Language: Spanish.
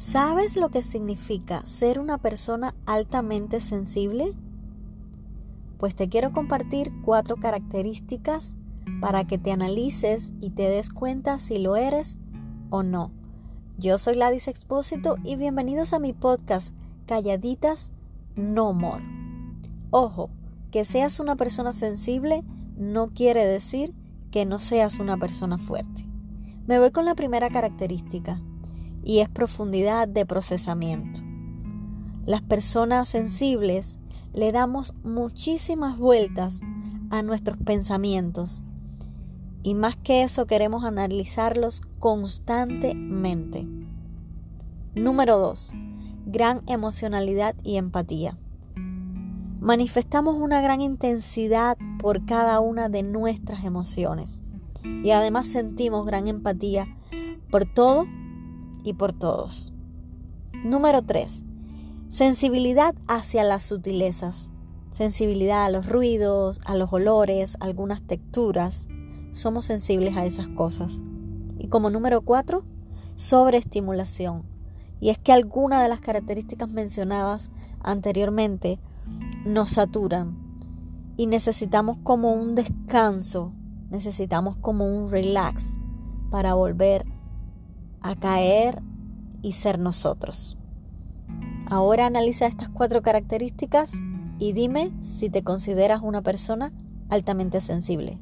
¿Sabes lo que significa ser una persona altamente sensible? Pues te quiero compartir cuatro características para que te analices y te des cuenta si lo eres o no. Yo soy Ladis Expósito y bienvenidos a mi podcast Calladitas No More. Ojo, que seas una persona sensible no quiere decir que no seas una persona fuerte. Me voy con la primera característica y es profundidad de procesamiento. Las personas sensibles le damos muchísimas vueltas a nuestros pensamientos y más que eso queremos analizarlos constantemente. Número 2. Gran emocionalidad y empatía. Manifestamos una gran intensidad por cada una de nuestras emociones y además sentimos gran empatía por todo y por todos. Número 3. Sensibilidad hacia las sutilezas. Sensibilidad a los ruidos, a los olores, algunas texturas. Somos sensibles a esas cosas. Y como número 4, sobreestimulación. Y es que algunas de las características mencionadas anteriormente nos saturan y necesitamos como un descanso, necesitamos como un relax para volver a caer y ser nosotros. Ahora analiza estas cuatro características y dime si te consideras una persona altamente sensible.